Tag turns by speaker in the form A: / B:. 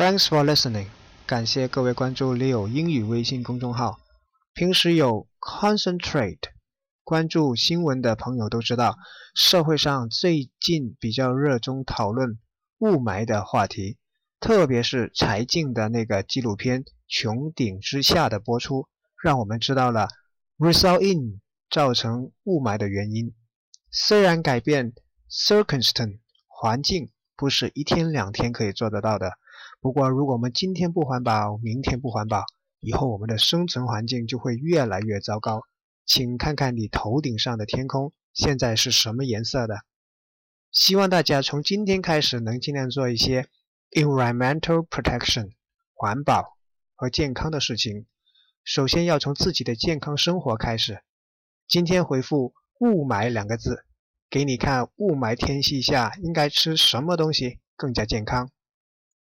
A: Thanks for listening. 感谢各位关注 Leo 英语微信公众号。平时有 concentrate 关注新闻的朋友都知道，社会上最近比较热衷讨论雾霾的话题，特别是柴静的那个纪录片《穹顶之下》的播出，让我们知道了 result in 造成雾霾的原因。虽然改变 circumstance 环境不是一天两天可以做得到的。不过，如果我们今天不环保，明天不环保，以后我们的生存环境就会越来越糟糕。请看看你头顶上的天空，现在是什么颜色的？希望大家从今天开始能尽量做一些 environmental protection 环保和健康的事情。首先要从自己的健康生活开始。今天回复“雾霾”两个字，给你看雾霾天气下应该吃什么东西更加健康。